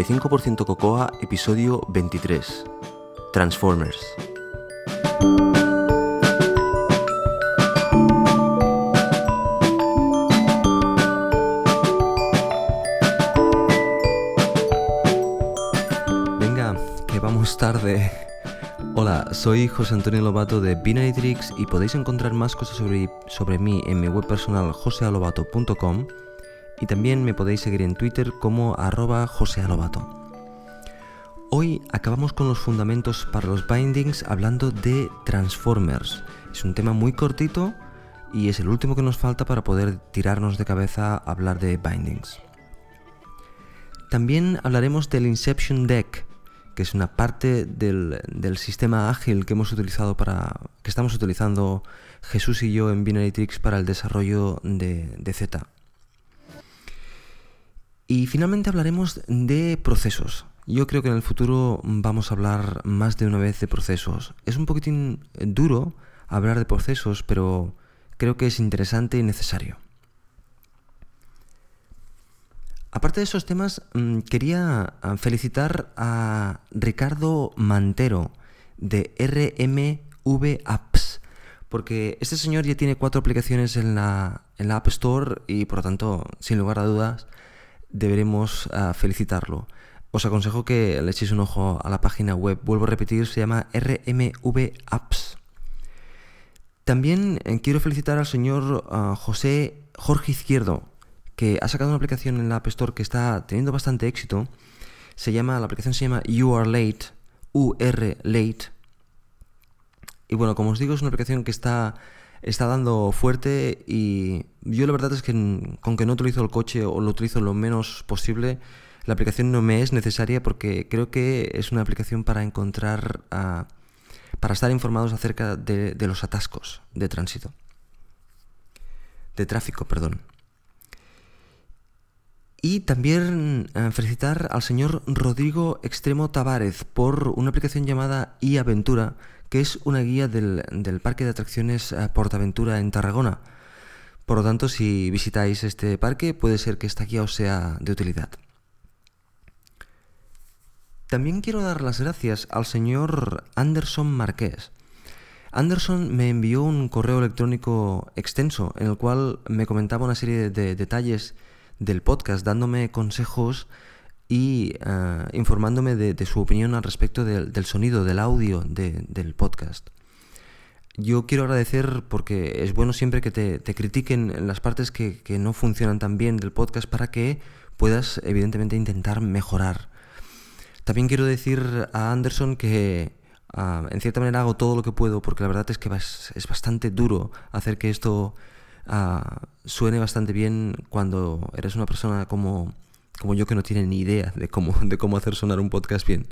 95% Cocoa, episodio 23. Transformers. Venga, que vamos tarde. Hola, soy José Antonio Lobato de Binary Tricks y podéis encontrar más cosas sobre, sobre mí en mi web personal josealobato.com y también me podéis seguir en Twitter como arroba josealobato. Hoy acabamos con los fundamentos para los bindings hablando de Transformers. Es un tema muy cortito y es el último que nos falta para poder tirarnos de cabeza a hablar de bindings. También hablaremos del Inception Deck, que es una parte del, sistema ágil que hemos utilizado para. que estamos utilizando Jesús y yo en Binary para el desarrollo de, de Z. Y finalmente hablaremos de procesos. Yo creo que en el futuro vamos a hablar más de una vez de procesos. Es un poquitín duro hablar de procesos, pero creo que es interesante y necesario. Aparte de esos temas, mm, quería ah, felicitar a Ricardo Mantero de RMV Apps, porque este señor ya tiene cuatro aplicaciones en la, en la App Store y por lo tanto, sin lugar a dudas, deberemos ah, felicitarlo. Os aconsejo que le echéis un ojo a la página web. Vuelvo a repetir, se llama RMV Apps. También eh, quiero felicitar al señor ah, José Jorge Izquierdo, que ha sacado una aplicación en la App Store que está teniendo bastante éxito. Se llama, la aplicación se llama You Are Late, UR Late. Y bueno, como os digo, es una aplicación que está, está dando fuerte y yo la verdad es que con que no utilizo el coche o lo utilizo lo menos posible, la aplicación no me es necesaria porque creo que es una aplicación para encontrar, ah, para estar informados acerca de, los atascos de tránsito. De tráfico, perdón. Y también eh, felicitar al señor Rodrigo Extremo Tavares por una aplicación llamada iAventura, que es una guía del, parque de atracciones eh, Portaventura en Tarragona. Por lo tanto, si visitáis este parque, puede ser que esta guía os sea de utilidad. También quiero dar las gracias al señor Anderson Marqués. Anderson me envió un correo electrónico extenso en el cual me comentaba una serie de detalles del podcast, dándome consejos y eh, informándome de, su opinión al respecto del sonido, del audio del podcast. Yo quiero agradecer porque es bueno siempre que te, critiquen las partes que, no funcionan tan bien del podcast para que puedas evidentemente intentar mejorar. También quiero decir a Anderson que ah, en cierta manera hago todo lo que puedo porque la verdad es que es bastante duro hacer que esto Ah, suene bastante bien cuando eres una persona como, como yo que no tiene ni idea de cómo, de cómo hacer sonar un podcast bien.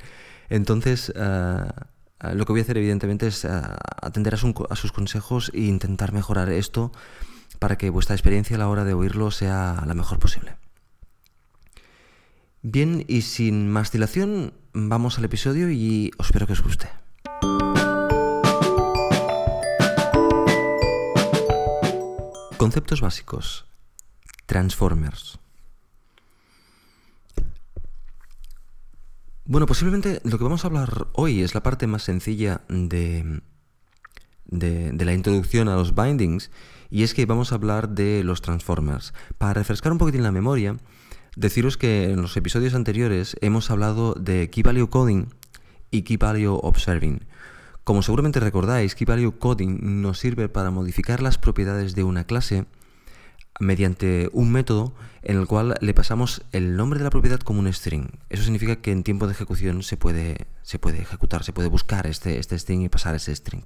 Entonces, ah, ah, lo que voy a hacer evidentemente es atender a, a, sus consejos e intentar mejorar esto para que vuestra experiencia a la hora de oírlo sea la mejor posible. Bien, y sin más dilación, vamos al episodio y os espero que os guste. Conceptos básicos. Transformers. Bueno, posiblemente lo que vamos a hablar hoy es la parte más sencilla de, de, la introducción a los bindings y es que vamos a hablar de los Transformers. Para refrescar un poquitín la memoria, deciros que en los episodios anteriores hemos hablado de Key Value Coding y Key Value Observing. Como seguramente recordáis, Key Value Coding nos sirve para modificar las propiedades de una clase mediante un método en el cual le pasamos el nombre de la propiedad como un string. Eso significa que en tiempo de ejecución se puede, se puede ejecutar, se puede buscar este, este string y pasar ese string.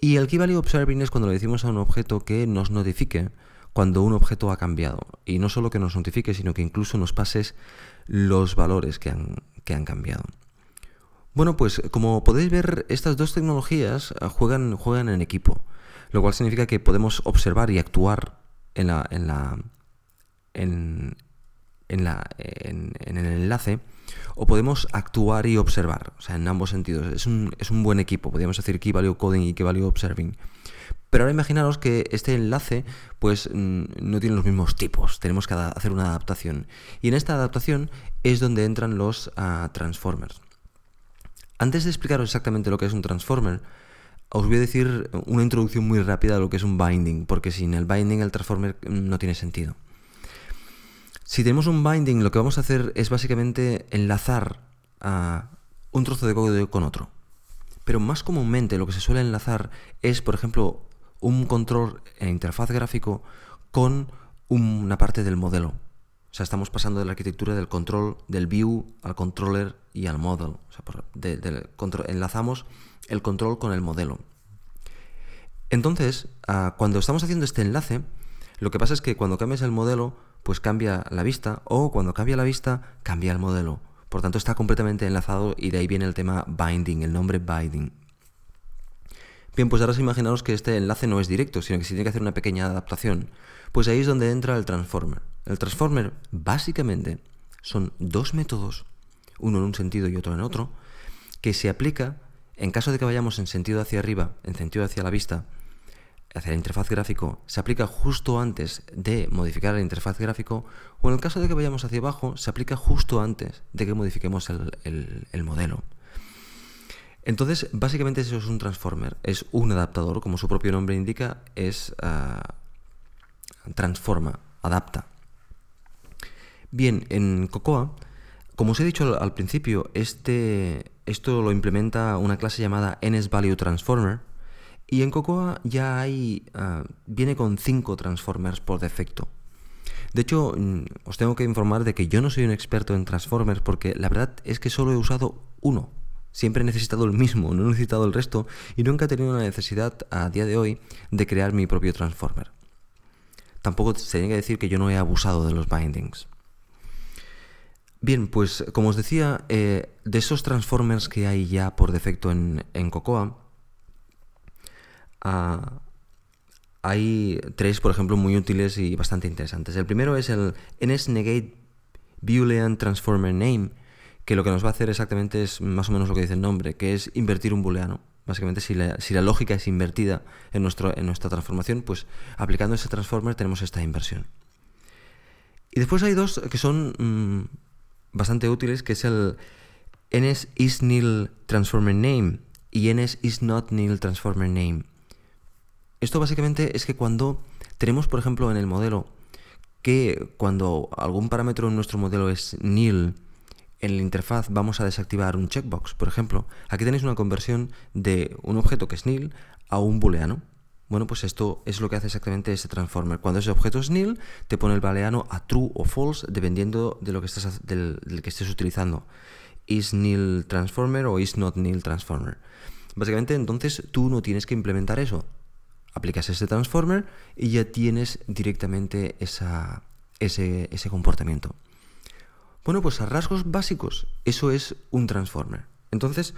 Y el Key Value Observing es cuando le decimos a un objeto que nos notifique cuando un objeto ha cambiado. Y no solo que nos notifique, sino que incluso nos pases los valores que han, que han cambiado. Bueno, pues como podéis ver, estas dos tecnologías eh, juegan, juegan en equipo, lo cual significa que podemos observar y actuar en la, en la, en, la, en, el enlace, o podemos actuar y observar, o sea, en ambos sentidos. Es un, es un buen equipo, podríamos decir Key Value Coding y Key Value Observing. Pero ahora imaginaros que este enlace pues no tiene los mismos tipos, tenemos que hacer una adaptación. Y en esta adaptación es donde entran los ah, transformers. Antes de explicaros exactamente lo que es un transformer, os voy a decir una introducción muy rápida a lo que es un binding, porque sin el binding el transformer no tiene sentido. Si tenemos un binding, lo que vamos a hacer es básicamente enlazar a un trozo de código con otro. Pero más comúnmente lo que se suele enlazar es, por ejemplo, un control en interfaz gráfico con una parte del modelo. O sea, estamos pasando de la arquitectura del control, del view al controller y al model. O sea, enlazamos el control con el modelo. Entonces, ah, cuando estamos haciendo este enlace, lo que pasa es que cuando cambias el modelo, pues cambia la vista, o cuando cambia la vista, cambia el modelo. Por tanto, está completamente enlazado y de ahí viene el tema binding, el nombre binding. Bien, pues ahora imaginaros que este enlace no es directo, sino que se tiene que hacer una pequeña adaptación. Pues ahí es donde entra el transformer. El transformer, básicamente, son dos métodos, uno en un sentido y otro en otro, que se aplica en caso de que vayamos en sentido hacia arriba, en sentido hacia la vista, hacia la interfaz gráfico, se aplica justo antes de modificar la interfaz gráfico, o en el caso de que vayamos hacia abajo, se aplica justo antes de que modifiquemos el modelo. Entonces, básicamente eso es un transformer, es un adaptador, como su propio nombre indica, es ah, transforma, adapta. Bien, en Cocoa, como os he dicho al, principio, este, esto lo implementa una clase llamada NSValueTransformer, y en Cocoa ya hay, ah, viene con cinco transformers por defecto. De hecho, mm, os tengo que informar de que yo no soy un experto en transformers porque la verdad es que solo he usado uno Siempre he necesitado el mismo, no he necesitado el resto y nunca he tenido la necesidad a día de hoy de crear mi propio transformer. Tampoco se tiene que decir que yo no he abusado de los bindings. Bien, pues como os decía, eh, de esos transformers que hay ya por defecto en, Cocoa, ah, hay tres, por ejemplo, muy útiles y bastante interesantes. El primero es el NSNegate Boolean Transformer Name, que lo que nos va a hacer exactamente es más o menos lo que dice el nombre, que es invertir un booleano. Básicamente, si la, si la lógica es invertida en, nuestro, en nuestra transformación, pues aplicando ese transformer tenemos esta inversión. Y después hay dos que son mm, bastante útiles, que es el ns y ns. Esto básicamente es que cuando tenemos, por ejemplo, en el modelo, que cuando algún parámetro en nuestro modelo es nil, en la interfaz vamos a desactivar un checkbox, por ejemplo. Aquí tenéis una conversión de un objeto que es nil a un booleano. Bueno, pues esto es lo que hace exactamente ese transformer. Cuando ese objeto es nil, te pone el booleano a true o false dependiendo de lo que del, que estés utilizando. Is nil transformer o is not nil transformer. Básicamente, entonces tú no tienes que implementar eso. Aplicas ese transformer y ya tienes directamente ese, ese comportamiento. Bueno, pues a rasgos básicos, eso es un transformer. Entonces,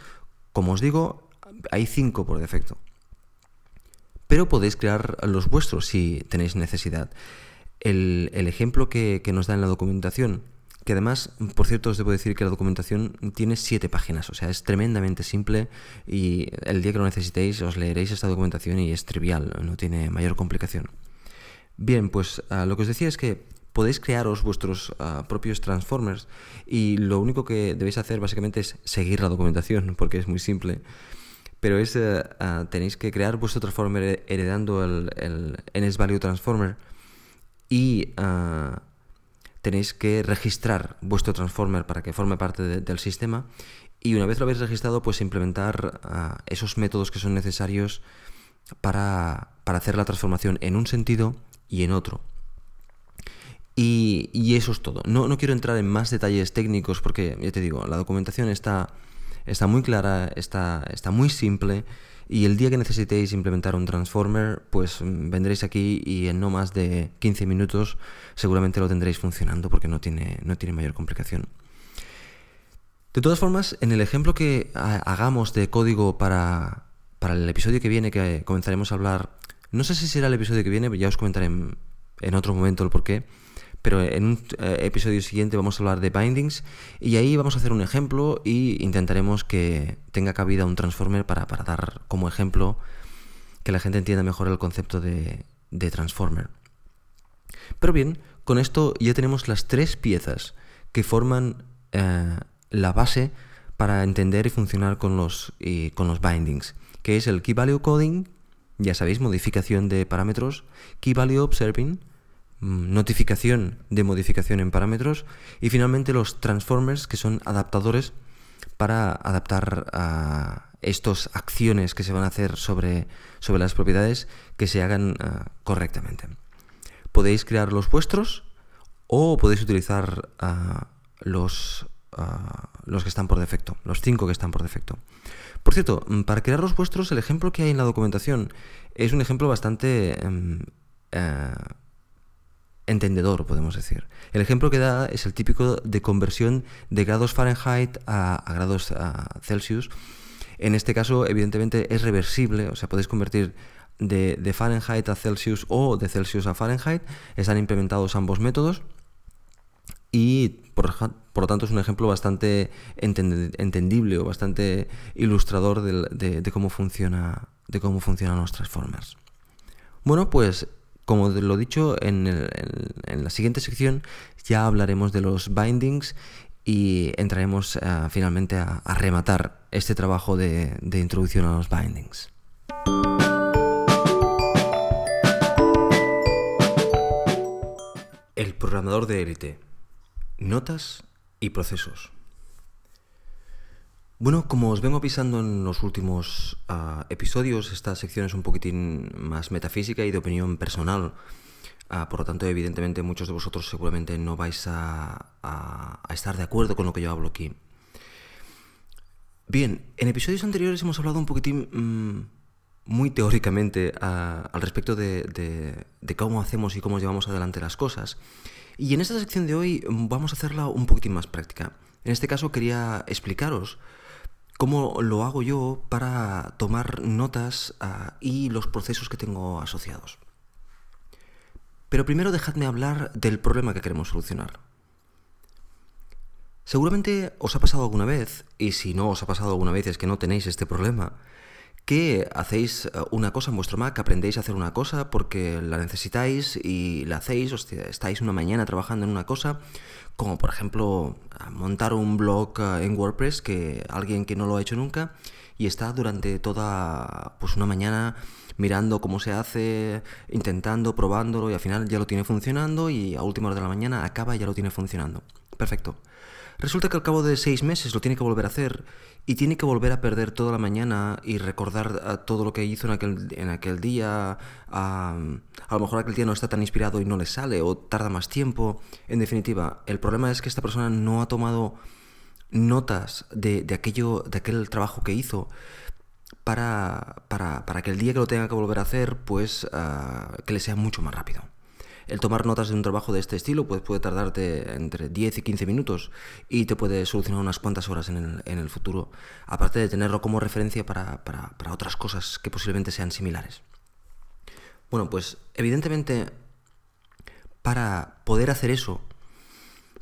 como os digo, hay cinco por defecto. Pero podéis crear los vuestros si tenéis necesidad. El, ejemplo que, nos da en la documentación, que además, por cierto, os debo decir que la documentación tiene siete páginas, o sea, es tremendamente simple y el día que lo necesitéis os leeréis esta documentación y es trivial, no tiene mayor complicación. Bien, pues ah, lo que os decía es que podéis crearos vuestros ah, propios transformers y lo único que debéis hacer básicamente es seguir la documentación porque es muy simple. Pero es, eh, ah, tenéis que crear vuestro transformer heredando el, el transformer y ah, tenéis que registrar vuestro transformer para que forme parte del sistema y una vez lo habéis registrado pues implementar esos métodos que son necesarios para, para hacer la transformación en un sentido y en otro. Y, eso es todo. No, no, quiero entrar en más detalles técnicos porque, ya te digo, la documentación está, está muy clara, está, está muy simple y el día que necesitéis implementar un transformer, pues mm, vendréis aquí y en no más de 15 minutos seguramente lo tendréis funcionando porque no tiene, no tiene mayor complicación. De todas formas, en el ejemplo que hagamos de código para, para el episodio que viene, que comenzaremos a hablar, no sé si será el episodio que viene, ya os comentaré en, en otro momento el porqué, pero en un eh, episodio siguiente vamos a hablar de bindings y ahí vamos a hacer un ejemplo y intentaremos que tenga cabida un transformer para, dar como ejemplo que la gente entienda mejor el concepto de, transformer. Pero bien, con esto ya tenemos las tres piezas que forman eh, la base para entender y funcionar con los, con los bindings, que es el Key Value Coding, ya sabéis, modificación de parámetros, Key Value Observing, notificación de modificación en parámetros, y finalmente los transformers, que son adaptadores para adaptar a estas acciones que se van a hacer sobre, sobre las propiedades que se hagan ah, correctamente. Podéis crear los vuestros o podéis utilizar ah, los, ah, los que están por defecto, los cinco que están por defecto. Por cierto, mm, para crear los vuestros, el ejemplo que hay en la documentación es un ejemplo bastante em, eh, entendedor, podemos decir. El ejemplo que da es el típico de conversión de grados Fahrenheit a, grados Celsius. En este caso, evidentemente, es reversible, o sea, podéis convertir de, de, Fahrenheit a Celsius o de Celsius a Fahrenheit. Están implementados ambos métodos y por, lo tanto es un ejemplo bastante entendible o bastante ilustrador de, cómo funciona, de cómo funcionan los transformers. Bueno, pues como lo he dicho, en, la siguiente sección ya hablaremos de los bindings y entraremos eh, finalmente a, rematar este trabajo de, de introducción a los bindings. El programador de élite. Notas y procesos. Bueno, como os vengo avisando en los últimos ah, episodios, esta sección es un poquitín más metafísica y de opinión personal. Ah, por lo tanto, evidentemente, muchos de vosotros seguramente no vais a, estar de acuerdo con lo que yo hablo aquí. Bien, en episodios anteriores hemos hablado un poquitín mm, muy teóricamente ah, al respecto de, cómo hacemos y cómo llevamos adelante las cosas. Y en esta sección de hoy vamos a hacerla un poquitín más práctica. En este caso quería explicaros cómo lo hago yo para tomar notas ah, y los procesos que tengo asociados. Pero primero dejadme hablar del problema que queremos solucionar. Seguramente os ha pasado alguna vez, y si no os ha pasado alguna vez es que no tenéis este problema, que hacéis eh, una cosa en vuestro Mac, aprendéis a hacer una cosa porque la necesitáis y la hacéis, estáis una mañana trabajando en una cosa, como por ejemplo montar un blog eh, en WordPress que alguien que no lo ha hecho nunca y está durante toda pues una mañana mirando cómo se hace, intentando, probándolo y al final ya lo tiene funcionando y a última hora de la mañana acaba y ya lo tiene funcionando. Perfecto. Resulta que al cabo de seis meses lo tiene que volver a hacer y tiene que volver a perder toda la mañana y recordar todo lo que hizo en aquel, día. a lo mejor aquel día no está tan inspirado y no le sale o tarda más tiempo. En definitiva, el problema es que esta persona no ha tomado notas de, aquello, de aquel trabajo que hizo para, para, para, que el día que lo tenga que volver a hacer, pues ah, que le sea mucho más rápido. El tomar notas de un trabajo de este estilo pues, puede tardarte entre 10 y 15 minutos y te puede solucionar unas cuantas horas en el, futuro, aparte de tenerlo como referencia para, otras cosas que posiblemente sean similares. Bueno, pues evidentemente para poder hacer eso,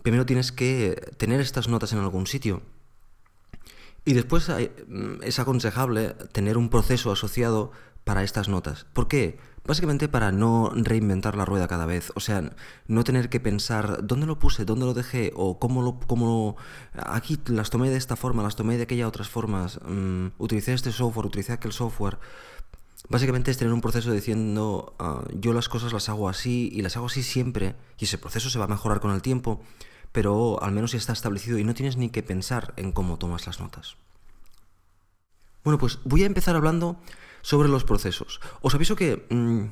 primero tienes que tener estas notas en algún sitio. Y después mm, es aconsejable tener un proceso asociado para estas notas. ¿Por qué? Básicamente para no reinventar la rueda cada vez, o sea, no tener que pensar dónde lo puse, dónde lo dejé o cómo lo... Cómo... Aquí las tomé de esta forma, las tomé de aquella otras formas, mm, utilicé este software, utilicé aquel software. Básicamente es tener un proceso diciendo ah, yo las cosas las hago así y las hago así siempre y ese proceso se va a mejorar con el tiempo, pero al menos ya está establecido y no tienes ni que pensar en cómo tomas las notas. Bueno, pues voy a empezar hablando sobre los procesos. Os aviso que mm,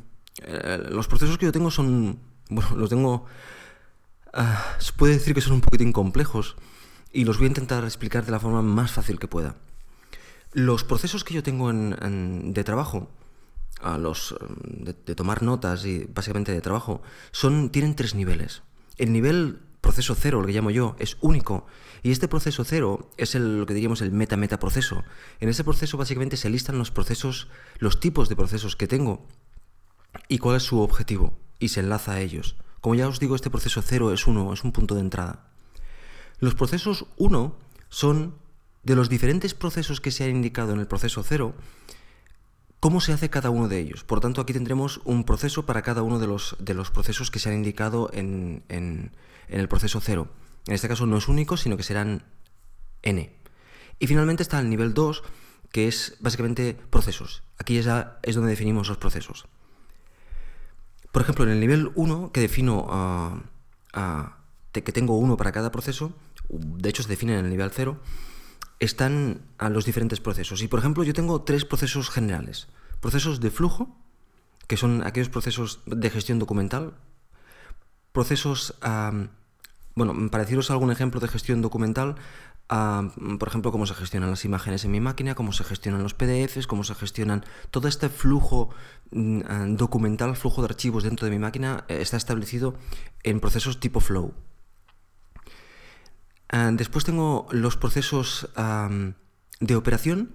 eh, los procesos que yo tengo son, bueno, los tengo, ah, se puede decir que son un poquitín complejos y los voy a intentar explicar de la forma más fácil que pueda. Los procesos que yo tengo de trabajo, a los de, de, tomar notas y básicamente de trabajo, son, tienen tres niveles. El nivel proceso cero, lo que llamo yo, es único. Y este proceso cero es lo que diríamos el meta-meta proceso. En ese proceso básicamente se listan los procesos, los tipos de procesos que tengo y cuál es su objetivo. Y se enlaza a ellos. Como ya os digo, este proceso cero es uno, es un punto de entrada. Los procesos uno son de los diferentes procesos que se han indicado en el proceso cero, cómo se hace cada uno de ellos. Por tanto, aquí tendremos un proceso para cada uno de los, de los procesos que se han indicado en, en, el proceso 0. En este caso no es único, sino que serán n. Y finalmente está el nivel 2, que es básicamente procesos. Aquí es donde definimos los procesos. Por ejemplo, en el nivel 1, que defino que tengo uno para cada proceso, de hecho se define en el nivel 0, están los diferentes procesos. Y por ejemplo, yo tengo tres procesos generales. Procesos de flujo, que son aquellos procesos de gestión documental. Procesos, bueno, para deciros algún ejemplo de gestión documental, por ejemplo, cómo se gestionan las imágenes en mi máquina, cómo se gestionan los PDFs, cómo se gestionan todo este flujo mm, documental, flujo de archivos dentro de mi máquina, eh, está establecido en procesos tipo flow. Ah, después tengo los procesos de operación.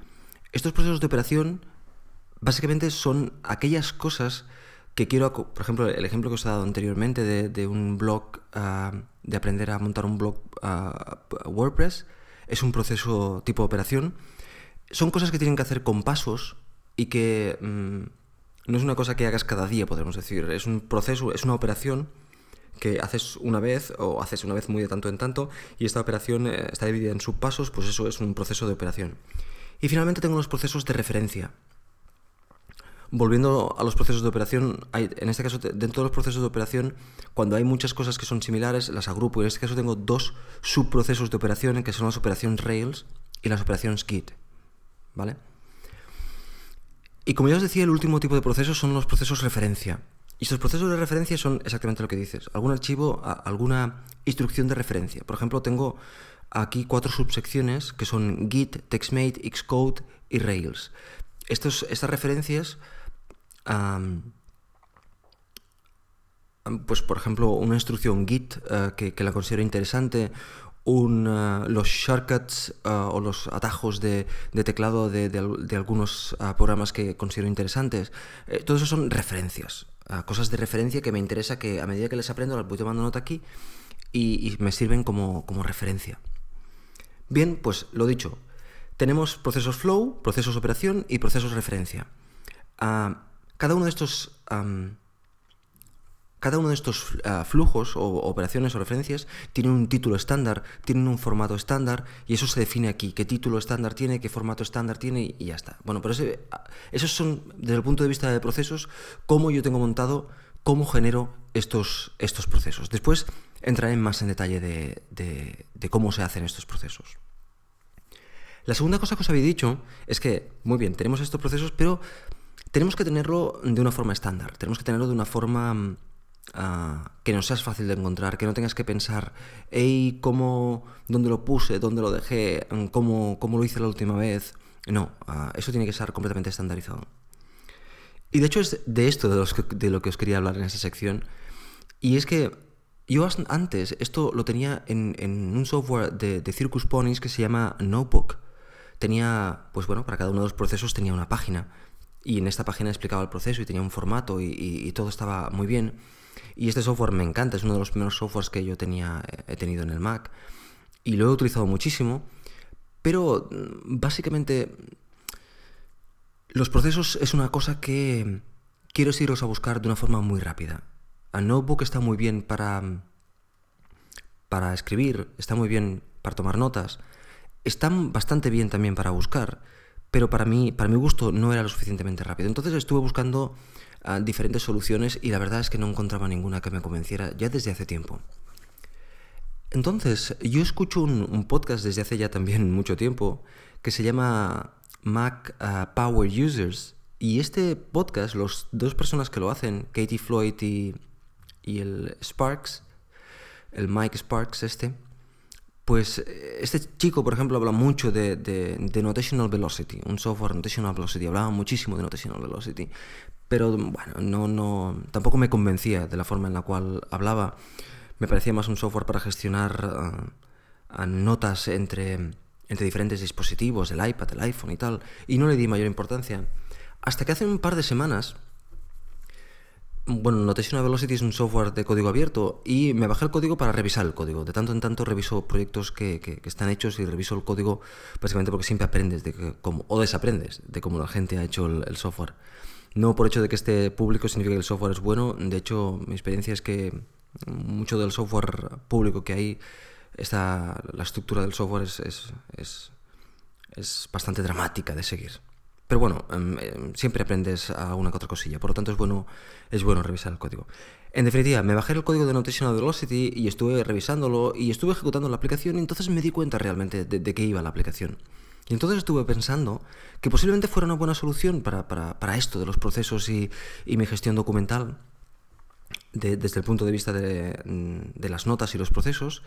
Estos procesos de operación básicamente son aquellas cosas que quiero, por ejemplo, el ejemplo que os he dado anteriormente de, un blog, de aprender a montar un blog WordPress, es un proceso tipo operación. Son cosas que tienen que hacer con pasos y que mm, no es una cosa que hagas cada día, podemos decir. Es un proceso, es una operación que haces una vez o haces una vez muy de tanto en tanto y esta operación eh, está dividida en subpasos, pues eso es un proceso de operación. Y finalmente tengo los procesos de referencia. Volviendo a los procesos de operación, en este caso, dentro de los procesos de operación, cuando hay muchas cosas que son similares, las agrupo. En este caso tengo dos subprocesos de operación, que son las operaciones Rails y las operaciones Git. ¿Vale? Y como ya os decía, el último tipo de procesos son los procesos referencia. Y estos procesos de referencia son exactamente lo que dices. Algún archivo, alguna instrucción de referencia. Por ejemplo, tengo aquí cuatro subsecciones que son Git, TextMate, Xcode y Rails. Estos, estas referencias, pues por ejemplo, una instrucción Git eh, que, la considero interesante, eh, los shortcuts eh, o los atajos de, teclado de, algunos programas que considero interesantes, todo eso son referencias cosas de referencia que me interesa que a medida que les aprendo las voy tomando nota aquí y, me sirven como, referencia. Bien, pues lo dicho, tenemos procesos flow, procesos operación y procesos referencia. Ah, cada uno de estos cada uno de estos ah, flujos o operaciones o referencias tiene un título estándar, tienen un formato estándar y eso se define aquí, qué título estándar tiene, qué formato estándar tiene y ya está. Bueno, pero ah, esos son, desde el punto de vista de procesos, cómo yo tengo montado, cómo genero estos, estos procesos. Después entraré más en detalle de, de cómo se hacen estos procesos. La segunda cosa que os había dicho es que, muy bien, tenemos estos procesos, pero tenemos que tenerlo de una forma estándar, tenemos que tenerlo de una forma mm, que no seas fácil de encontrar, que no tengas que pensar, hey, ¿cómo, dónde lo puse, dónde lo dejé, mm, cómo, cómo lo hice la última vez. No, ah, eso tiene que estar completamente estandarizado. Y de hecho es de esto de, lo que os quería hablar en esta sección. Y es que yo antes esto lo tenía en, un software de, Circus Ponies que se llama Notebook. Tenía, pues bueno, para cada uno de los procesos tenía una página. Y en esta página explicaba el proceso y tenía un formato y todo estaba muy bien. Y este software me encanta, es uno de los primeros softwares que yo tenía, he tenido en el Mac. Y lo he utilizado muchísimo. Pero mm, básicamente los procesos es una cosa que quiero irlos a buscar de una forma muy rápida. A Notebook está muy bien para, para escribir, está muy bien para tomar notas, están bastante bien también para buscar, pero para mí, para mi gusto, no era lo suficientemente rápido. Entonces estuve buscando diferentes soluciones y la verdad es que no encontraba ninguna que me convenciera ya desde hace tiempo. Entonces, yo escucho un, podcast desde hace ya también mucho tiempo que se llama Mac uh, Power Users y este podcast, las dos personas que lo hacen, Katie Floyd y, y el Sparks, el Mike Sparks este, pues este chico, por ejemplo, habla mucho de, de, de, Notational Velocity, un software Notational Velocity, hablaba muchísimo de Notational Velocity, pero bueno, no, no, tampoco me convencía de la forma en la cual hablaba. Me parecía más un software para gestionar eh, notas entre, entre diferentes dispositivos, el iPad, el iPhone y tal, y no le di mayor importancia. Hasta que hace un par de semanas bueno, Notational Velocity es un software de código abierto y me bajé el código para revisar el código. De tanto en tanto reviso proyectos que, que, están hechos y reviso el código básicamente porque siempre aprendes de cómo, o desaprendes de cómo la gente ha hecho el, software. No por hecho de que esté público significa que el software es bueno. De hecho, mi experiencia es que mucho del software público que hay, está, la estructura del software es, es, es, es bastante dramática de seguir. Pero bueno, em, em, siempre aprendes a una que otra cosilla, por lo tanto es bueno, es bueno revisar el código. En definitiva, me bajé el código de Notational Velocity y estuve revisándolo y estuve ejecutando la aplicación y entonces me di cuenta realmente de, qué iba la aplicación. Y entonces estuve pensando que posiblemente fuera una buena solución para, para, esto de los procesos y, y mi gestión documental desde el punto de vista de, de las notas y los procesos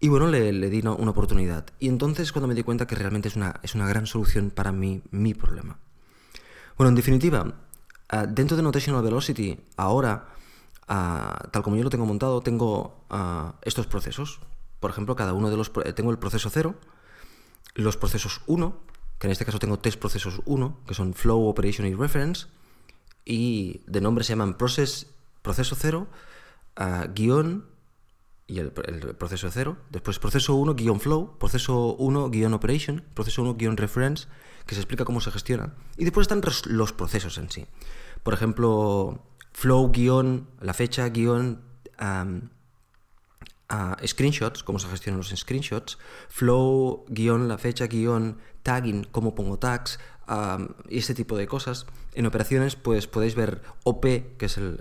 y bueno, le, di una, oportunidad. Y entonces cuando me di cuenta que realmente es una, es una gran solución para mí, mi problema. Bueno, en definitiva, ah, dentro de Notational Velocity, ahora, ah, tal como yo lo tengo montado, tengo ah, estos procesos. Por ejemplo, cada uno de los... Tengo el proceso 0, los procesos 1, que en este caso tengo tres procesos 1, que son Flow, Operation y Reference, y de nombre se llaman Process, proceso 0, guion, y el, proceso 0. Después proceso 1-flow, proceso 1-operation, proceso 1-reference, que se explica cómo se gestiona. Y después están los procesos en sí. Por ejemplo, flow la fecha guion screenshots, cómo se gestionan los screenshots, flow la fecha guion tagging, cómo pongo tags, y este tipo de cosas. En operaciones, pues podéis ver OP, que es lo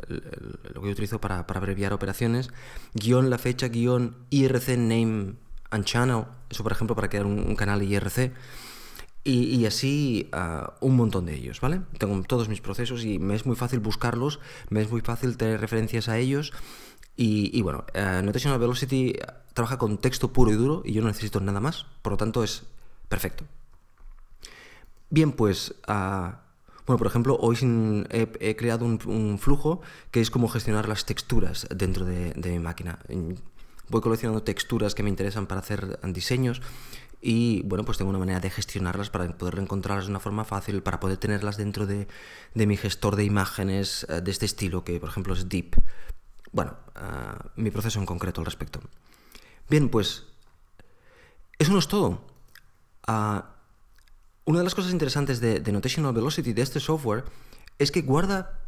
que yo utilizo para, abreviar operaciones, guion la fecha, guion IRC name and channel, eso por ejemplo para crear un, canal IRC. Y, así ah, un montón de ellos, ¿vale? Tengo todos mis procesos y me es muy fácil buscarlos, me es muy fácil tener referencias a ellos. Y, bueno, uh, Notational Velocity trabaja con texto puro y duro y yo no necesito nada más, por lo tanto es perfecto. Bien, pues, ah, bueno, por ejemplo, hoy he, creado un, flujo que es como gestionar las texturas dentro de, mi máquina. Voy coleccionando texturas que me interesan para hacer diseños y bueno, pues tengo una manera de gestionarlas para poder encontrarlas de una forma fácil, para poder tenerlas dentro de, mi gestor de imágenes eh, de este estilo, que por ejemplo es Deep. Bueno, ah, mi proceso en concreto al respecto. Bien, pues eso no es todo. Uh, una de las cosas interesantes de, Notational Velocity, de este software, es que guarda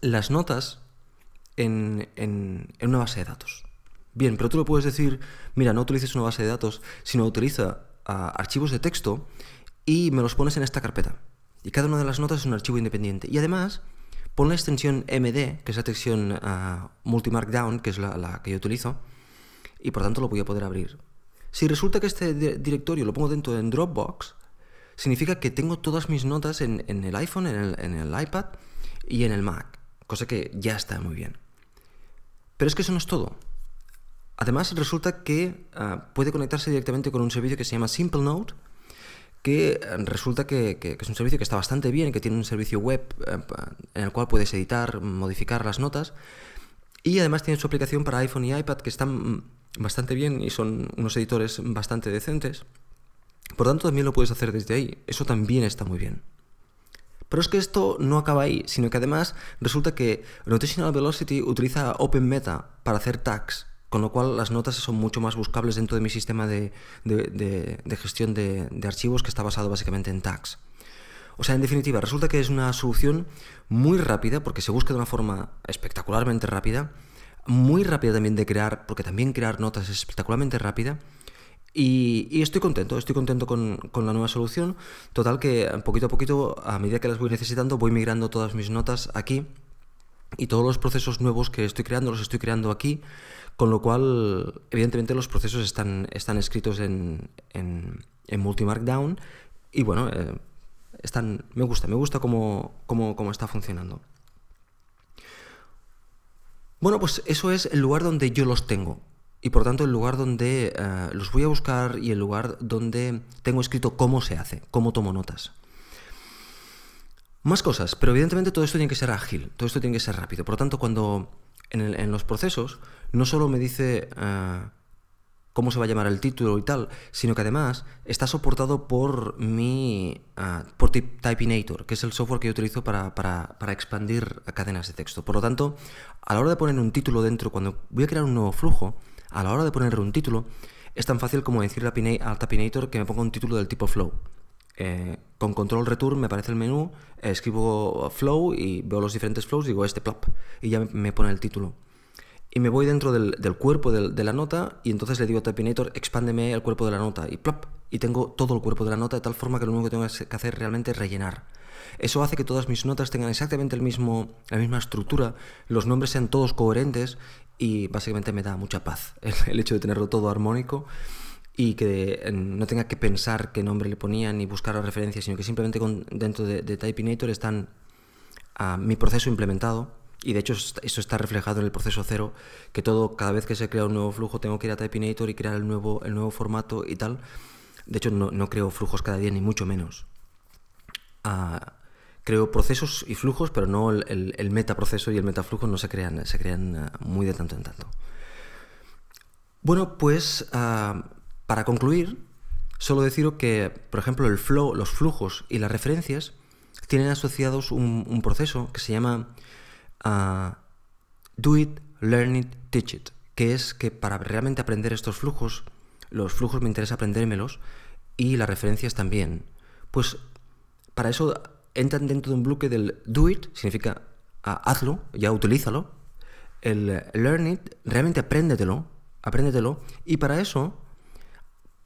las notas en, una base de datos. Bien, pero tú lo puedes decir, mira, no utilices una base de datos, sino utiliza ah, archivos de texto y me los pones en esta carpeta. Y cada una de las notas es un archivo independiente. Y además, pon la extensión MD, que es la extensión uh, Multimarkdown, que es la, que yo utilizo, y por tanto lo voy a poder abrir. Si resulta que este directorio lo pongo dentro de Dropbox, significa que tengo todas mis notas en, el iPhone, en el, iPad y en el Mac, cosa que ya está muy bien. Pero es que eso no es todo. Además, resulta que ah, puede conectarse directamente con un servicio que se llama SimpleNote, que ah, resulta que, es un servicio que está bastante bien, que tiene un servicio web eh, en el cual puedes editar, modificar las notas, y además tiene su aplicación para iPhone y iPad que están mm, bastante bien y son unos editores bastante decentes. Por tanto, también lo puedes hacer desde ahí. Eso también está muy bien. Pero es que esto no acaba ahí, sino que además resulta que Notational Velocity utiliza OpenMeta para hacer tags, con lo cual las notas son mucho más buscables dentro de mi sistema de, gestión de, archivos que está basado básicamente en tags. O sea, en definitiva, resulta que es una solución muy rápida, porque se busca de una forma espectacularmente rápida, muy rápida también de crear, porque también crear notas es espectacularmente rápida, y, estoy contento, estoy contento con, la nueva solución. Total que poquito a poquito, a medida que las voy necesitando, voy migrando todas mis notas aquí. Y todos los procesos nuevos que estoy creando los estoy creando aquí. Con lo cual, evidentemente, los procesos están, están escritos en, en, en Multimarkdown. Y bueno, eh, están, me gusta, me gusta cómo, cómo está funcionando. Bueno, pues eso es el lugar donde yo los tengo y por tanto el lugar donde eh, los voy a buscar y el lugar donde tengo escrito cómo se hace, cómo tomo notas. Más cosas, pero evidentemente todo esto tiene que ser ágil, todo esto tiene que ser rápido. Por lo tanto, cuando en, los procesos no solo me dice eh, cómo se va a llamar el título y tal, sino que además está soportado por mi uh, por Typinator, que es el software que yo utilizo para, para, para, expandir cadenas de texto. Por lo tanto, a la hora de poner un título dentro, cuando voy a crear un nuevo flujo, a la hora de ponerle un título, es tan fácil como decirle al Typinator que me ponga un título del tipo flow. Eh, con control return me aparece el menú, escribo flow y veo los diferentes flows, digo este plop y ya me pone el título y me voy dentro del, cuerpo de la nota y entonces le digo a Typinator, expándeme el cuerpo de la nota y plop, y tengo todo el cuerpo de la nota de tal forma que lo único que tengo que hacer realmente es rellenar. Eso hace que todas mis notas tengan exactamente la misma estructura, los nombres sean todos coherentes y básicamente me da mucha paz el, hecho de tenerlo todo armónico y que no tenga que pensar qué nombre le ponía ni buscar las referencias, sino que simplemente con, dentro de, de Typinator están ah, mi proceso implementado y de hecho eso está reflejado en el proceso cero, que todo, cada vez que se crea un nuevo flujo tengo que ir a Typinator y crear el nuevo, el nuevo formato y tal. De hecho no, no creo flujos cada día, ni mucho menos. Ah, creo procesos y flujos, pero no el, el, metaproceso y el metaflujo no se crean, se crean ah, muy de tanto en tanto. Bueno, pues ah, para concluir, solo deciros que, por ejemplo, el flow, los flujos y las referencias tienen asociados un, proceso que se llama do it, learn it, teach it, que es que para realmente aprender estos flujos, los flujos me interesa aprendérmelos y las referencias también. Pues para eso entran dentro de un bloque del do it, significa hazlo, ya utilízalo. El learn it, realmente apréndetelo, apréndetelo. Y para eso,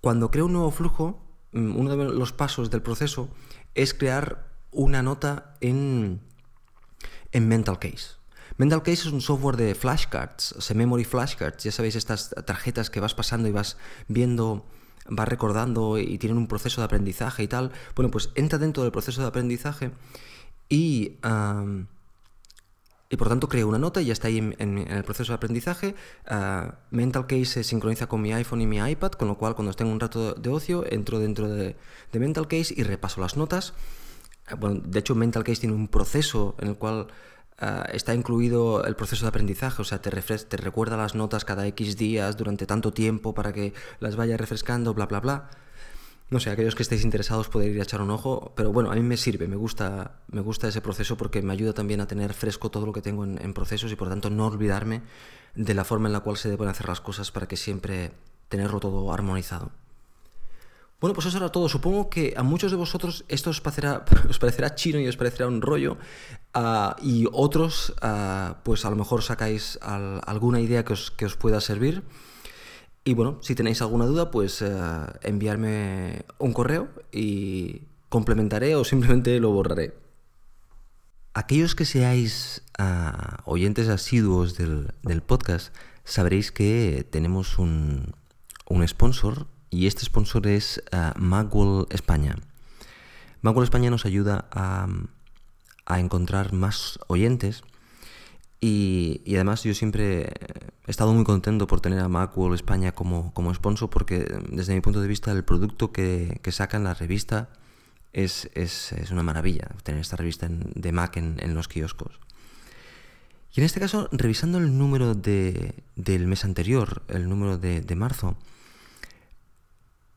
cuando creo un nuevo flujo, mm, uno de los pasos del proceso es crear una nota en en Mental Case. Mental Case es un software de flashcards, o sea, memory flashcards. Ya sabéis, estas tarjetas que vas pasando y vas viendo, vas recordando y tienen un proceso de aprendizaje y tal. Bueno, pues entra dentro del proceso de aprendizaje y, y por tanto creo una nota y ya está ahí en, el proceso de aprendizaje. Ah, Mental Case se sincroniza con mi iPhone y mi iPad, con lo cual cuando tengo un rato de ocio entro dentro de, de Mental Case y repaso las notas. Bueno, de hecho, Mental Case tiene un proceso en el cual ah, está incluido el proceso de aprendizaje, o sea, te, te recuerda las notas cada X días durante tanto tiempo para que las vaya refrescando, bla, bla, bla. No sé, aquellos que estéis interesados podéis ir a echar un ojo, pero bueno, a mí me sirve, me gusta, me gusta ese proceso porque me ayuda también a tener fresco todo lo que tengo en, procesos y por tanto no olvidarme de la forma en la cual se deben hacer las cosas para que siempre tenerlo todo armonizado. Bueno, pues eso era todo. Supongo que a muchos de vosotros esto os parecerá chino y os parecerá un rollo. Uh, y otros, uh, pues a lo mejor sacáis al, alguna idea que os, que os, pueda servir. Y bueno, si tenéis alguna duda, pues uh, enviarme un correo y complementaré o simplemente lo borraré. Aquellos que seáis oyentes asiduos del, del, podcast, sabréis que tenemos un, un sponsor y este sponsor es Magwell España. Magwell España nos ayuda a, encontrar más oyentes y, además yo siempre he estado muy contento por tener a Magwell España como, como sponsor porque desde mi punto de vista el producto que, que sacan la revista es, es, es, una maravilla tener esta revista de Mac en, los kioscos. Y en este caso, revisando el número de, del mes anterior, el número de, de marzo,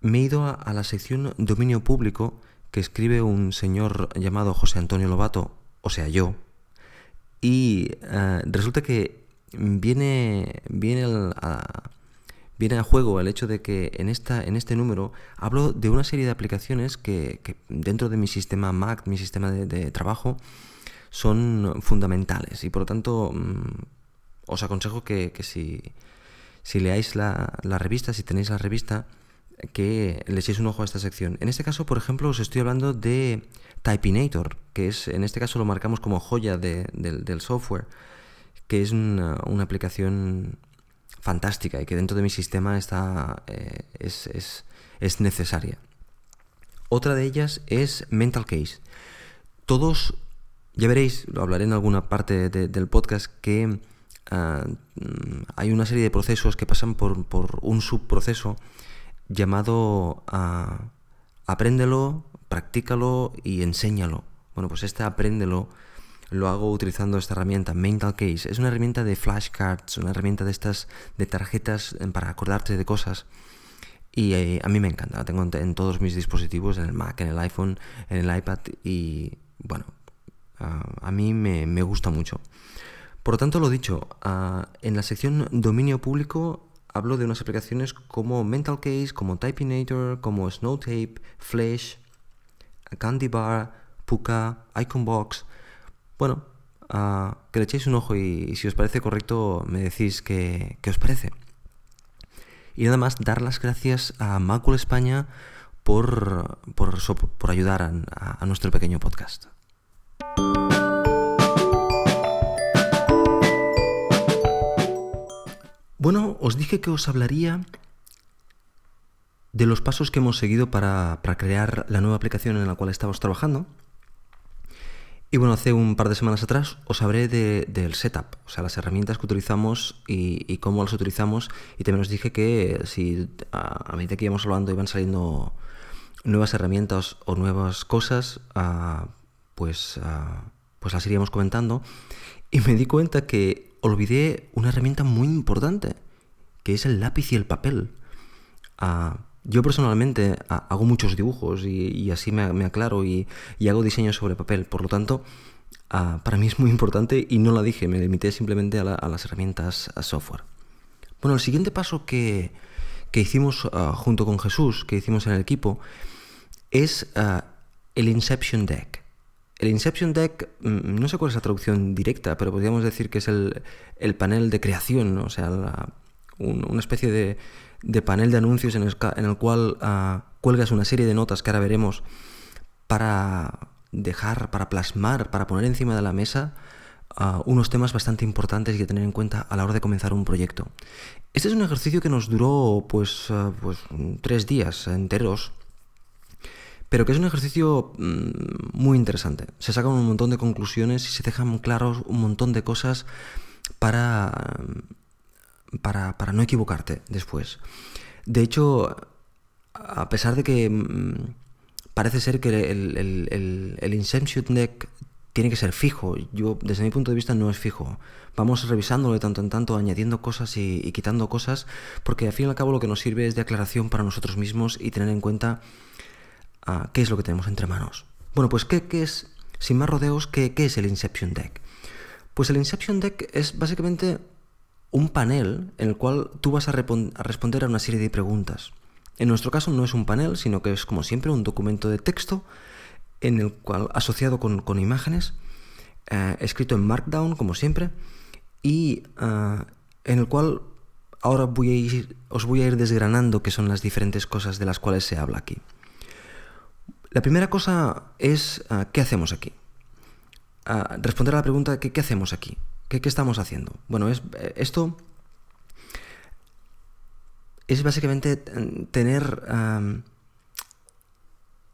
me he ido a, la sección Dominio Público que escribe un señor llamado José Antonio Lobato, o sea yo, y eh, resulta que viene, viene, a, viene a juego el hecho de que en, esta, en este número hablo de una serie de aplicaciones que, dentro de mi sistema Mac, mi sistema de, trabajo, son fundamentales y por lo tanto mm, os aconsejo que, si, si leáis la, la revista, si tenéis la revista, que le echéis un ojo a esta sección. En este caso, por ejemplo, os estoy hablando de Typinator, que es, en este caso lo marcamos como joya del software, que es una, aplicación fantástica y que dentro de mi sistema está, eh, es, necesaria. Otra de ellas es Mental Case. Todos, ya veréis, lo hablaré en alguna parte del podcast, que ah, mm, hay una serie de procesos que pasan por, por un subproceso llamado a apréndelo, practícalo y enséñalo. Bueno, pues este apréndelo lo hago utilizando esta herramienta, Mental Case. Es una herramienta de flashcards, una herramienta de estas de tarjetas eh, para acordarte de cosas. Y eh, a mí me encanta, la tengo en, todos mis dispositivos, en el Mac, en el iPhone, en el iPad y bueno, a mí me, gusta mucho. Por lo tanto, lo dicho, en la sección dominio público hablo de unas aplicaciones como Mental Case, como Typinator, como Snowtape, Flash, Candy Bar, Puka, Iconbox. Bueno, que le echéis un ojo y, si os parece correcto me decís qué, os parece. Y nada más, dar las gracias a Macul España por, por, ayudar a nuestro pequeño podcast. Bueno, os dije que os hablaría de los pasos que hemos seguido para, crear la nueva aplicación en la cual estamos trabajando. Y bueno, hace un par de semanas atrás os hablé del setup, o sea, las herramientas que utilizamos y, cómo las utilizamos. Y también os dije que si a, medida que íbamos hablando iban saliendo nuevas herramientas o nuevas cosas, ah, pues, ah, pues las iríamos comentando. Y me di cuenta que olvidé una herramienta muy importante, que es el lápiz y el papel. Ah, yo personalmente ah, hago muchos dibujos y, así me, aclaro y, hago diseños sobre papel, por lo tanto, ah, para mí es muy importante y no la dije, me limité simplemente a, las herramientas software. Bueno, el siguiente paso que, que hicimos junto con Jesús, que hicimos en el equipo, es el Inception Deck. El Inception Deck, mm, no sé cuál es la traducción directa, pero podríamos decir que es el, panel de creación, o sea, una especie de, panel de anuncios en el, cual ah, cuelgas una serie de notas que ahora veremos para dejar, para plasmar, para poner encima de la mesa ah, unos temas bastante importantes y que tener en cuenta a la hora de comenzar un proyecto. Este es un ejercicio que nos duró pues, ah, pues tres días enteros pero que es un ejercicio mm, muy interesante. Se sacan un montón de conclusiones y se dejan claros un montón de cosas para, para, no equivocarte después. De hecho, a pesar de que mm, parece ser que el, el, el, Inception Deck tiene que ser fijo. Yo, desde mi punto de vista, no es fijo. Vamos revisándolo de tanto en tanto, añadiendo cosas y, y, quitando cosas, porque al fin y al cabo lo que nos sirve es de aclaración para nosotros mismos y tener en cuenta qué es lo que tenemos entre manos. Bueno, pues ¿qué, es, sin más rodeos, ¿qué, es el Inception Deck? Pues el Inception Deck es básicamente un panel en el cual tú vas a, responder a una serie de preguntas. En nuestro caso no es un panel, sino que es como siempre un documento de texto en el cual asociado con, imágenes, eh, escrito en Markdown como siempre, y eh, en el cual ahora voy os voy a ir desgranando qué son las diferentes cosas de las cuales se habla aquí. La primera cosa es, ah, ¿qué hacemos aquí? Responder a la pregunta, ¿qué, qué hacemos aquí? ¿Qué, estamos haciendo? Bueno, es, esto es básicamente tener...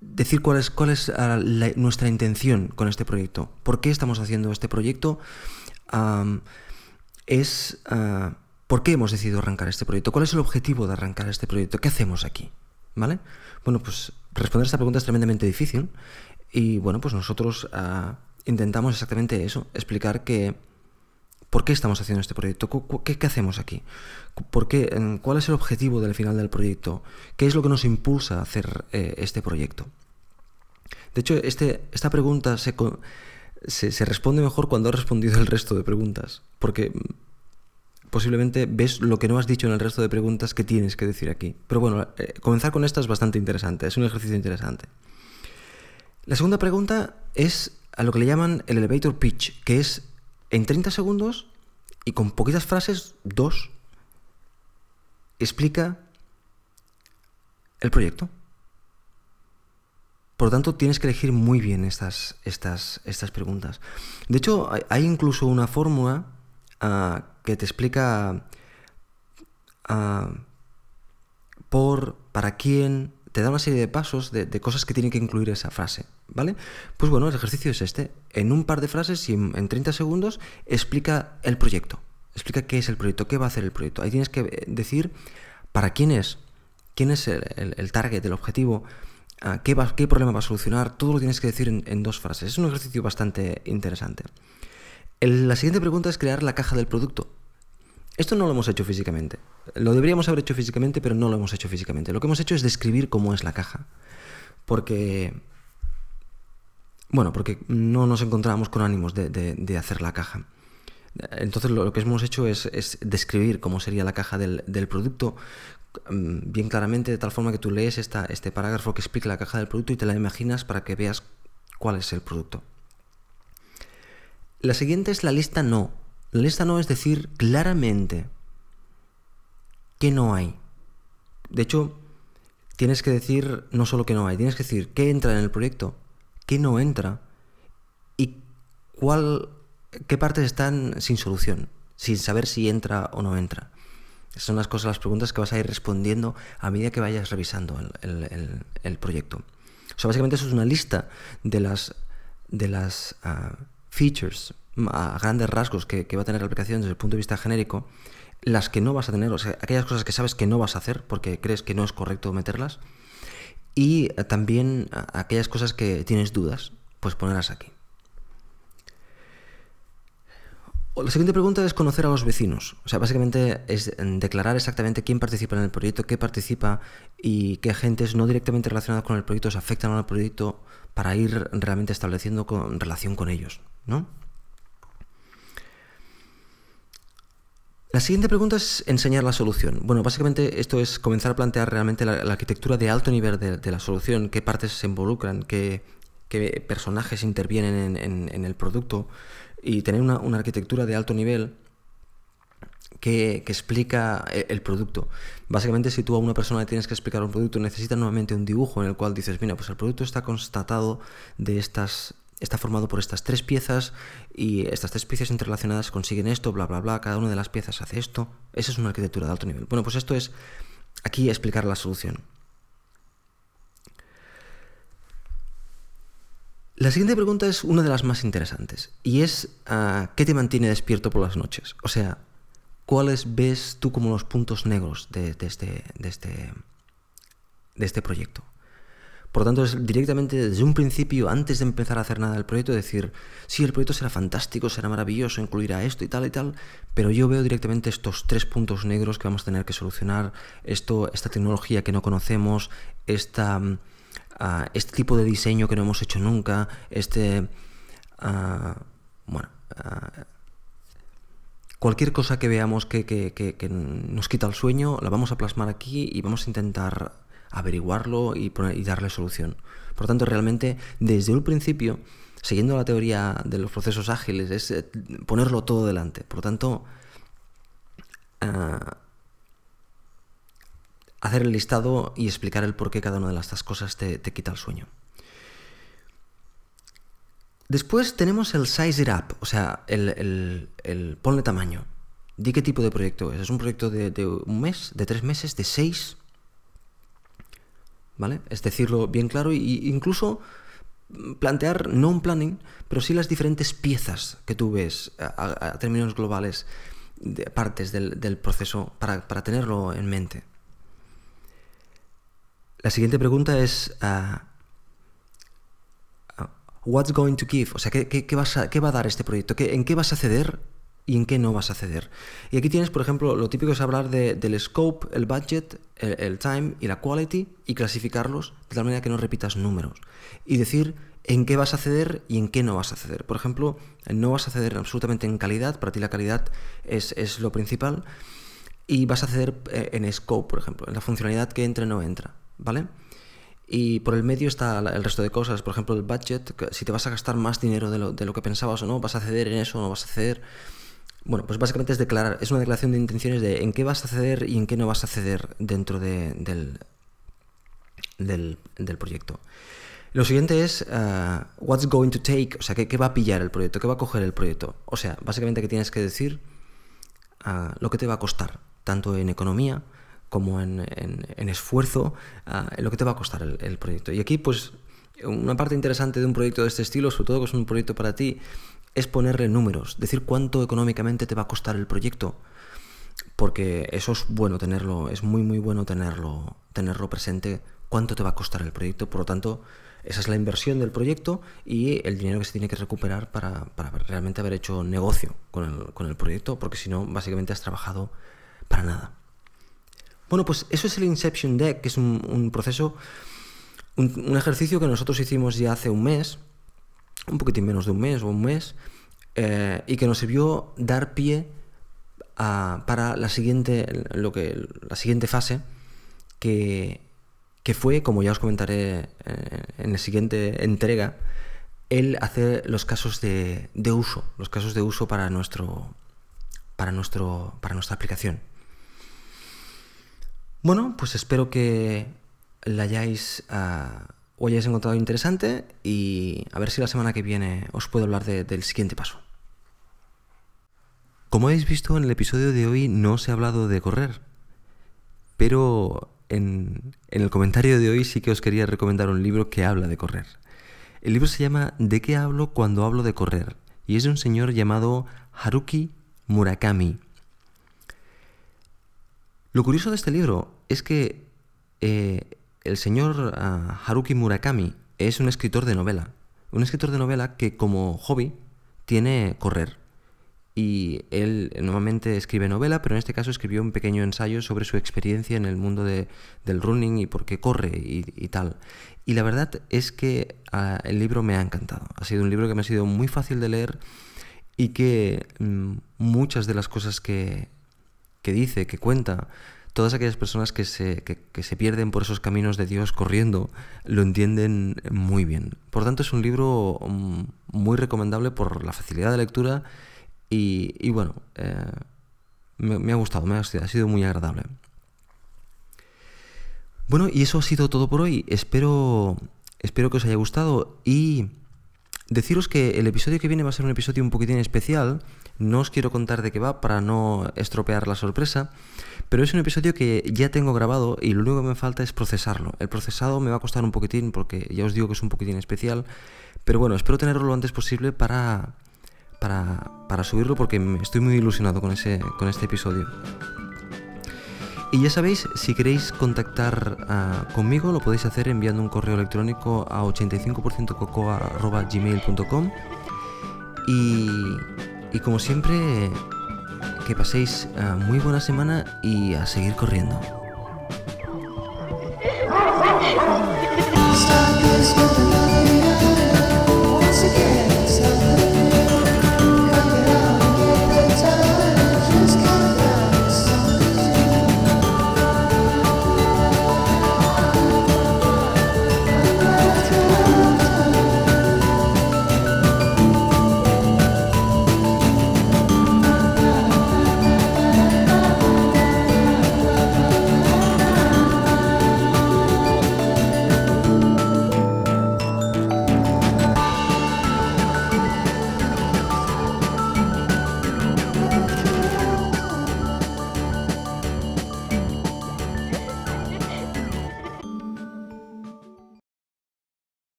decir cuál es, ah, nuestra intención con este proyecto. ¿Por qué estamos haciendo este proyecto? es... ¿Por qué hemos decidido arrancar este proyecto? ¿Cuál es el objetivo de arrancar este proyecto? ¿Qué hacemos aquí? ¿Vale? Bueno, pues responder esta pregunta es tremendamente difícil y bueno, pues nosotros ah, intentamos exactamente eso, explicar que por qué estamos haciendo este proyecto, qué, hacemos aquí, ¿Por qué, cuál es el objetivo del final del proyecto, qué es lo que nos impulsa a hacer eh, este proyecto. De hecho, este, esta pregunta se, responde mejor cuando has respondido el resto de preguntas, porque posiblemente ves lo que no has dicho en el resto de preguntas que tienes que decir aquí. Pero bueno, eh, comenzar con esta es bastante interesante, es un ejercicio interesante. La segunda pregunta es a lo que le llaman el elevator pitch, que es en 30 segundos y con poquitas frases, dos, explica el proyecto. Por lo tanto, tienes que elegir muy bien estas, estas, estas preguntas. De hecho, hay, incluso una fórmula ah, que te explica ah, por, para quién, te da una serie de pasos, de, cosas que tiene que incluir esa frase, ¿vale? Pues bueno, el ejercicio es este. En un par de frases y en, 30 segundos explica el proyecto. Explica qué es el proyecto, qué va a hacer el proyecto. Ahí tienes que eh, decir para quién es, quién es el, target, el objetivo ah, ¿qué, qué, problema va a solucionar, todo lo tienes que decir en, dos frases. Es un ejercicio bastante interesante. la siguiente pregunta es crear la caja del producto. Esto no lo hemos hecho físicamente. Lo deberíamos haber hecho físicamente, pero no lo hemos hecho físicamente. Lo que hemos hecho es describir cómo es la caja. Porque... Bueno, porque no nos encontrábamos con ánimos de, hacer la caja. Entonces lo, que hemos hecho es, describir cómo sería la caja del, producto mm, bien claramente, de tal forma que tú lees esta, este parágrafo que explica la caja del producto y te la imaginas para que veas cuál es el producto. La siguiente es la lista no. La lista no es decir claramente que no hay. De hecho, tienes que decir no solo que no hay, tienes que decir qué entra en el proyecto, qué no entra y cuál, qué partes están sin solución, sin saber si entra o no entra. Son las cosas, las preguntas que vas a ir respondiendo a medida que vayas revisando el, proyecto. O básicamente eso es una lista de las, de las ah, features a grandes rasgos que, va a tener la aplicación desde el punto de vista genérico, las que no vas a tener, o sea, aquellas cosas que sabes que no vas a hacer porque crees que no es correcto meterlas, y eh, también aquellas cosas que tienes dudas, pues ponerlas aquí. La siguiente pregunta es conocer a los vecinos. O sea, básicamente es declarar exactamente quién participa en el proyecto, qué participa y qué agentes no directamente relacionados con el proyecto se afectan al proyecto para ir realmente estableciendo con, relación con ellos, ¿no? La siguiente pregunta es enseñar la solución. Bueno, básicamente esto es comenzar a plantear realmente la, arquitectura de alto nivel de, la solución, qué partes se involucran, qué, personajes intervienen en, el producto y tener una, arquitectura de alto nivel que, explica el, el, producto. Básicamente, si tú a una persona le tienes que explicar un producto, necesitas nuevamente un dibujo en el cual dices, mira, pues el producto está constatado de estas está formado por estas tres piezas y estas tres piezas interrelacionadas consiguen esto, bla, bla, bla, cada una de las piezas hace esto. Esa es una arquitectura de alto nivel. Bueno, pues esto es aquí explicar la solución. La siguiente pregunta es una de las más interesantes y es ah, ¿qué te mantiene despierto por las noches? O sea, ¿cuáles ves tú como los puntos negros de, este, de, este, de este proyecto? Por lo tanto, es directamente desde un principio, antes de empezar a hacer nada del proyecto, decir, sí, el proyecto será fantástico, será maravilloso, incluirá esto y tal y tal, pero yo veo directamente estos tres puntos negros que vamos a tener que solucionar, esto, esta tecnología que no conocemos, ah, este tipo de diseño que no hemos hecho nunca, este... Uh, bueno... Ah, cualquier cosa que veamos que, nos quita el sueño, la vamos a plasmar aquí y vamos a intentar averiguarlo y, darle solución. Por tanto, realmente desde un principio, siguiendo la teoría de los procesos ágiles, es eh, ponerlo todo delante. Por tanto, ah, hacer el listado y explicar el por qué cada una de estas cosas te, quita el sueño. Después tenemos el size it up, o sea, el, ponle tamaño. Di qué tipo de proyecto es. ¿Es un proyecto de, de un mes, de tres meses, de seis? ¿Vale? Es decirlo bien claro e incluso plantear no un planning, pero sí las diferentes piezas que tú ves a, términos globales, de partes del, proceso, para, tenerlo en mente. La siguiente pregunta es, uh, what's going to give? O sea, ¿qué, qué, vas ¿qué, va a dar este proyecto? ¿En qué vas a ceder y en qué no vas a ceder. Y aquí tienes, por ejemplo, lo típico es hablar del scope, el budget, el, time y la quality y clasificarlos de tal manera que no repitas números. Y decir en qué vas a ceder y en qué no vas a ceder. Por ejemplo, no vas a ceder absolutamente en calidad, para ti la calidad es, es lo principal, y vas a ceder eh, en scope, por ejemplo, en la funcionalidad que entra o no entra, ¿vale? Y por el medio está el resto de cosas, por ejemplo el budget, si te vas a gastar más dinero de lo, de lo que pensabas o no, vas a ceder en eso o no vas a ceder. Bueno, pues básicamente es declarar, es una declaración de intenciones de en qué vas a ceder y en qué no vas a ceder dentro del, del, proyecto. Lo siguiente es uh, what's going to take, o sea, ¿qué, va a pillar el proyecto, qué va a coger el proyecto. O sea, básicamente que tienes que decir uh, lo que te va a costar, tanto en economía como en, esfuerzo, uh, lo que te va a costar el, el proyecto. Y aquí, pues, una parte interesante de un proyecto de este estilo, sobre todo que es un proyecto para ti, es ponerle números, decir cuánto económicamente te va a costar el proyecto. Porque eso es bueno tenerlo, es muy muy bueno tenerlo, tenerlo presente cuánto te va a costar el proyecto. Por lo tanto, esa es la inversión del proyecto y el dinero que se tiene que recuperar para, para realmente haber hecho negocio con el, con el proyecto, porque si no, básicamente has trabajado para nada. Bueno, pues eso es el Inception Deck, que es un, proceso, un, ejercicio que nosotros hicimos ya hace un mes, un poquitín menos de un mes o un mes, eh, y que nos sirvió dar pie para la siguiente, lo que, la siguiente fase, que, que fue, como ya os comentaré eh, en la siguiente entrega, el hacer los casos de, de uso, los casos de uso para nuestro, para nuestro, para nuestra aplicación. Bueno, pues espero que la hayáis ah, o hayáis encontrado interesante y a ver si la semana que viene os puedo hablar del siguiente paso. Como habéis visto en el episodio de hoy no os he hablado de correr, pero en, en el comentario de hoy sí que os quería recomendar un libro que habla de correr. El libro se llama ¿De qué hablo cuando hablo de correr? y es de un señor llamado Haruki Murakami. Lo curioso de este libro es que eh, el señor ah, Haruki Murakami es un escritor de novela. Un escritor de novela que como hobby tiene correr. Y él normalmente escribe novela, pero en este caso escribió un pequeño ensayo sobre su experiencia en el mundo del running y por qué corre y, tal. Y la verdad es que ah, el libro me ha encantado. Ha sido un libro que me ha sido muy fácil de leer y que mm, muchas de las cosas que, que dice, que cuenta, todas aquellas personas que se, se pierden por esos caminos de Dios corriendo, lo entienden muy bien. Por tanto, es un libro mm, muy recomendable por la facilidad de lectura y, bueno, eh, me, ha gustado, me ha, ha sido muy agradable. Bueno, y eso ha sido todo por hoy. Espero, espero que os haya gustado y deciros que el episodio que viene va a ser un episodio un poquitín especial no os quiero contar de qué va para no estropear la sorpresa, pero es un episodio que ya tengo grabado y lo único que me falta es procesarlo. El procesado me va a costar un poquitín porque ya os digo que es un poquitín especial, pero bueno, espero tenerlo lo antes posible para, para, subirlo porque estoy muy ilusionado con, ese, con este episodio. Y ya sabéis, si queréis contactar ah, conmigo, lo podéis hacer enviando un correo electrónico a 85%cocoa.gmail.com y y como siempre, que paséis eh, muy buena semana y a seguir corriendo.